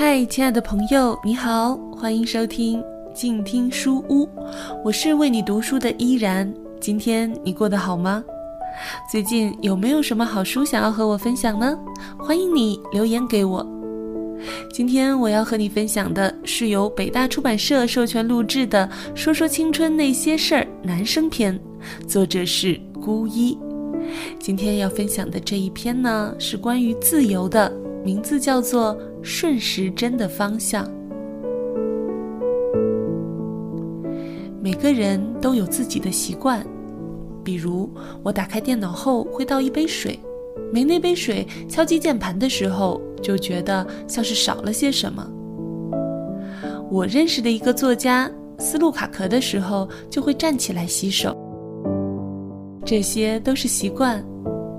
嗨，亲爱的朋友，你好，欢迎收听静听书屋，我是为你读书的依然。今天你过得好吗？最近有没有什么好书想要和我分享呢？欢迎你留言给我。今天我要和你分享的是由北大出版社授权录制的《说说青春那些事儿》男生篇，作者是孤一。今天要分享的这一篇呢，是关于自由的，名字叫做《顺时针的方向》。每个人都有自己的习惯，比如我打开电脑后会倒一杯水，没那杯水，敲击键盘的时候就觉得像是少了些什么。我认识的一个作家思路卡壳的时候就会站起来洗手。这些都是习惯，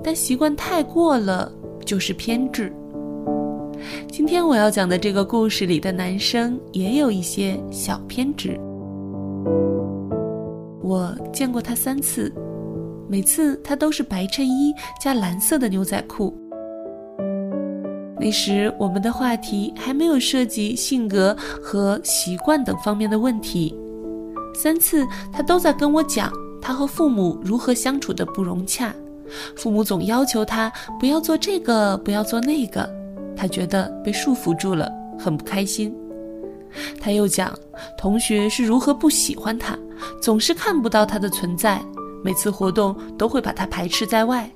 但习惯太过了就是偏执。今天我要讲的这个故事里的男生也有一些小偏执。我见过他三次，每次他都是白衬衣加蓝色的牛仔裤。那时我们的话题还没有涉及性格和习惯等方面的问题，三次他都在跟我讲。他和父母如何相处的不融洽，父母总要求他不要做这个，不要做那个，他觉得被束缚住了，很不开心。他又讲同学是如何不喜欢他，总是看不到他的存在，每次活动都会把他排斥在外。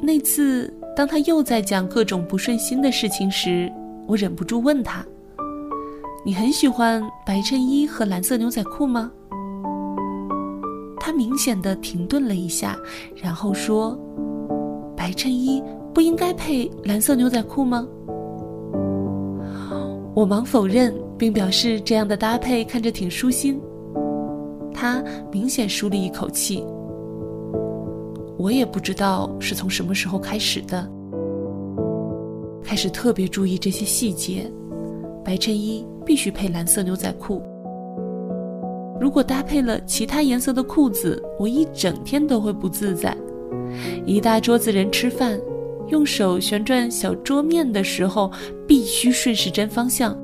那次，当他又在讲各种不顺心的事情时，我忍不住问他：“你很喜欢白衬衣和蓝色牛仔裤吗？”他明显的停顿了一下，然后说：“白衬衣不应该配蓝色牛仔裤吗？”我忙否认，并表示这样的搭配看着挺舒心。他明显舒了一口气。我也不知道是从什么时候开始的，开始特别注意这些细节：白衬衣必须配蓝色牛仔裤。如果搭配了其他颜色的裤子，我一整天都会不自在。一大桌子人吃饭，用手旋转小桌面的时候，必须顺时针方向，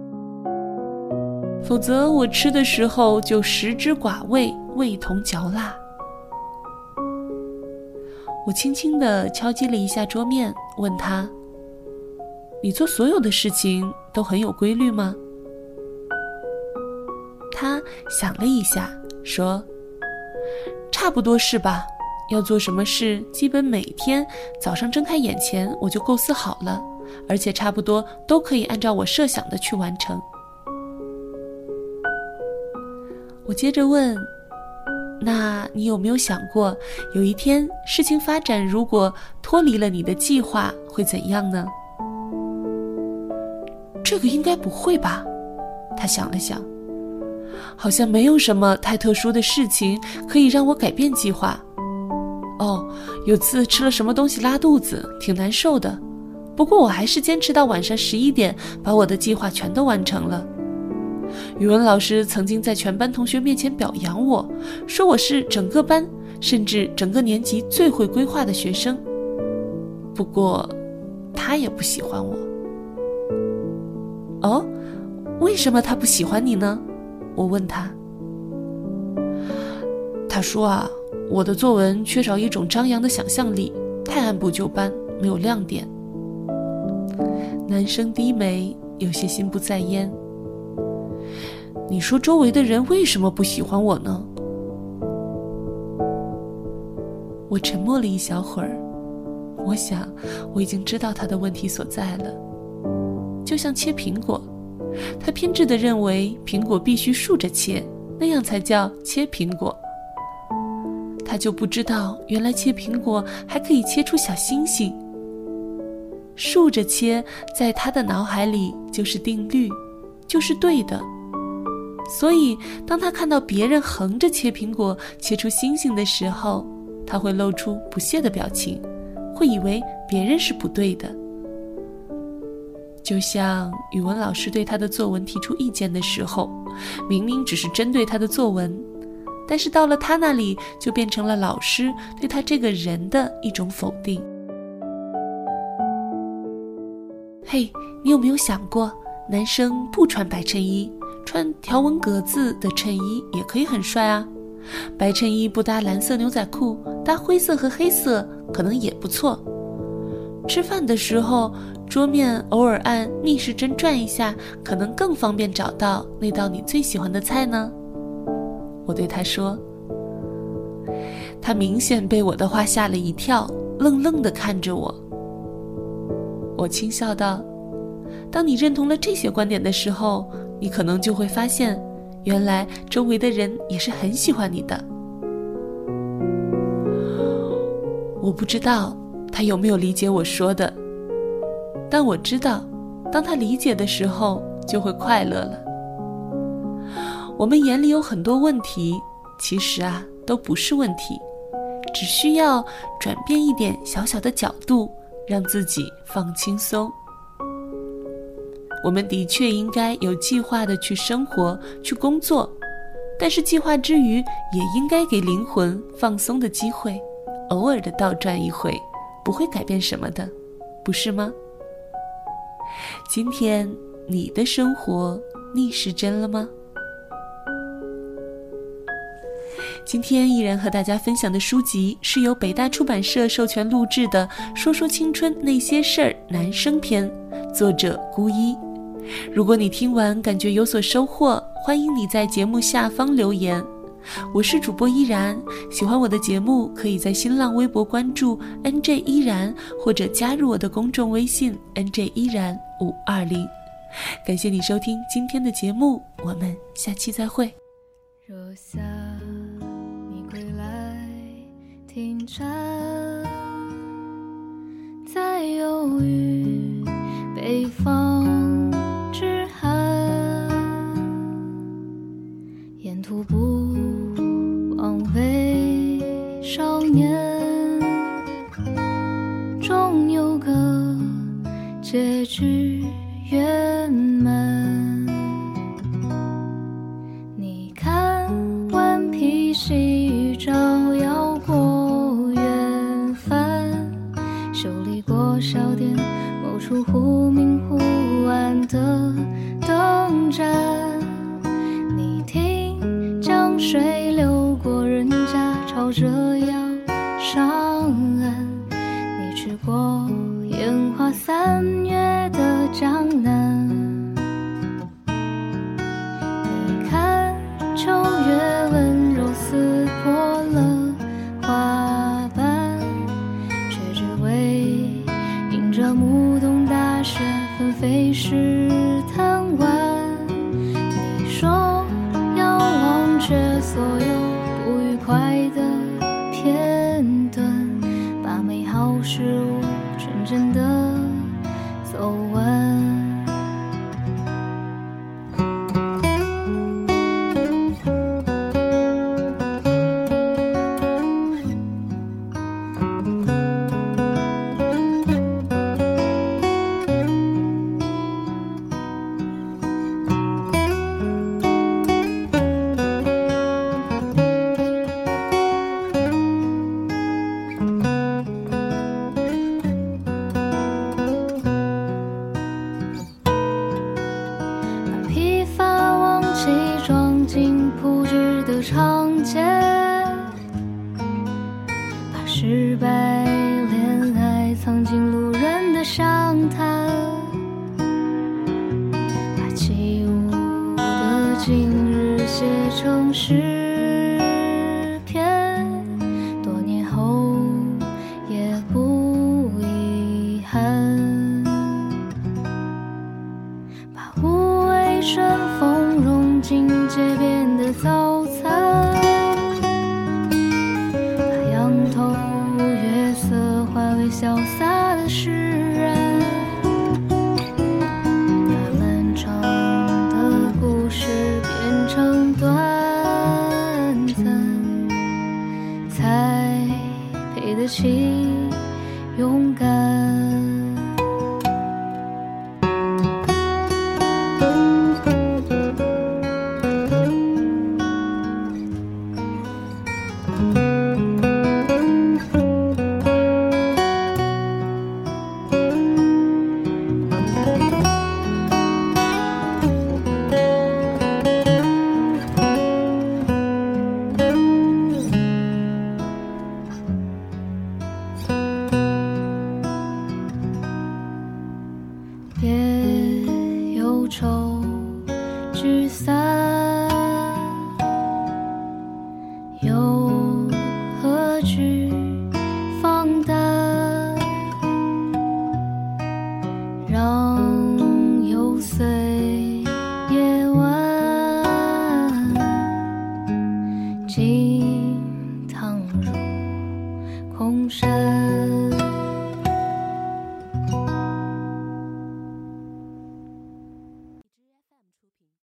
否则我吃的时候就食之寡味，味同嚼蜡。我轻轻地敲击了一下桌面，问他：“你做所有的事情都很有规律吗？”他想了一下，说：“差不多是吧？要做什么事，基本每天早上睁开眼前我就构思好了，而且差不多都可以按照我设想的去完成。”我接着问：“那你有没有想过，有一天事情发展如果脱离了你的计划，会怎样呢？”这个应该不会吧？他想了想。好像没有什么太特殊的事情可以让我改变计划。哦，有次吃了什么东西拉肚子，挺难受的。不过我还是坚持到晚上十一点，把我的计划全都完成了。语文老师曾经在全班同学面前表扬我，说我是整个班甚至整个年级最会规划的学生。不过，他也不喜欢我。哦，为什么他不喜欢你呢？我问他，他说啊，我的作文缺少一种张扬的想象力，太按部就班，没有亮点。男生低眉，有些心不在焉。你说周围的人为什么不喜欢我呢？我沉默了一小会儿，我想我已经知道他的问题所在了，就像切苹果。他偏执的认为苹果必须竖着切，那样才叫切苹果。他就不知道，原来切苹果还可以切出小星星。竖着切，在他的脑海里就是定律，就是对的。所以，当他看到别人横着切苹果，切出星星的时候，他会露出不屑的表情，会以为别人是不对的。就像语文老师对他的作文提出意见的时候，明明只是针对他的作文，但是到了他那里就变成了老师对他这个人的一种否定。嘿，你有没有想过，男生不穿白衬衣，穿条纹格子的衬衣也可以很帅啊？白衬衣不搭蓝色牛仔裤，搭灰色和黑色可能也不错。吃饭的时候，桌面偶尔按逆时针转一下，可能更方便找到那道你最喜欢的菜呢。我对他说。他明显被我的话吓了一跳，愣愣地看着我。我轻笑道：“当你认同了这些观点的时候，你可能就会发现，原来周围的人也是很喜欢你的。”我不知道他有没有理解我说的，但我知道，当他理解的时候，就会快乐了。我们眼里有很多问题，其实啊，都不是问题。只需要转变一点小小的角度，让自己放轻松。我们的确应该有计划的去生活、去工作，但是计划之余，也应该给灵魂放松的机会。偶尔的倒转一回，不会改变什么的，不是吗？今天你的生活逆时针了吗？今天依然和大家分享的书籍是由北大出版社授权录制的《说说青春那些事儿》男生篇，作者孤一。如果你听完感觉有所收获，欢迎你在节目下方留言。我是主播依然，喜欢我的节目，可以在新浪微博关注 NJ 依然，或者加入我的公众微信 NJ 依然五二零。感谢你收听今天的节目，我们下期再会。若下。站，在忧郁北方之寒，沿途不枉为少年，终有个结局圆出忽明忽暗的灯盏，你听江水流过人家，吵着快的铺纸的长街，把失败恋爱藏进路人的详谈，把起舞的今日写成诗。是 그럼.